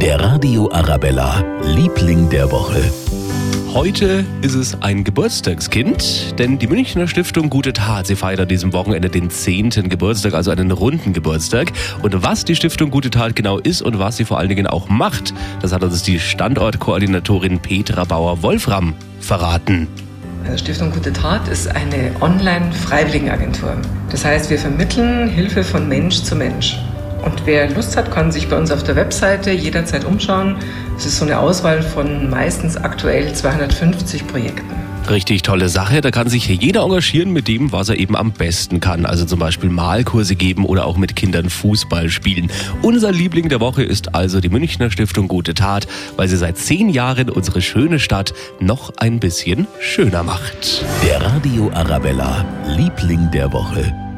Der Radio Arabella, Liebling der Woche. Heute ist es ein Geburtstagskind, denn die Münchner Stiftung Gute Tat, sie feiert an diesem Wochenende den 10. Geburtstag, also einen runden Geburtstag. Und was die Stiftung Gute Tat genau ist und was sie vor allen Dingen auch macht, das hat uns die Standortkoordinatorin Petra Bauer-Wolfram verraten. Also Stiftung Gute Tat ist eine Online-Freiwilligenagentur. Das heißt, wir vermitteln Hilfe von Mensch zu Mensch. Und wer Lust hat, kann sich bei uns auf der Webseite jederzeit umschauen. Es ist so eine Auswahl von meistens aktuell 250 Projekten. Richtig tolle Sache. Da kann sich jeder engagieren mit dem, was er eben am besten kann. Also zum Beispiel Malkurse geben oder auch mit Kindern Fußball spielen. Unser Liebling der Woche ist also die Münchner Stiftung Gute Tat, weil sie seit zehn Jahren unsere schöne Stadt noch ein bisschen schöner macht. Der Radio Arabella, Liebling der Woche.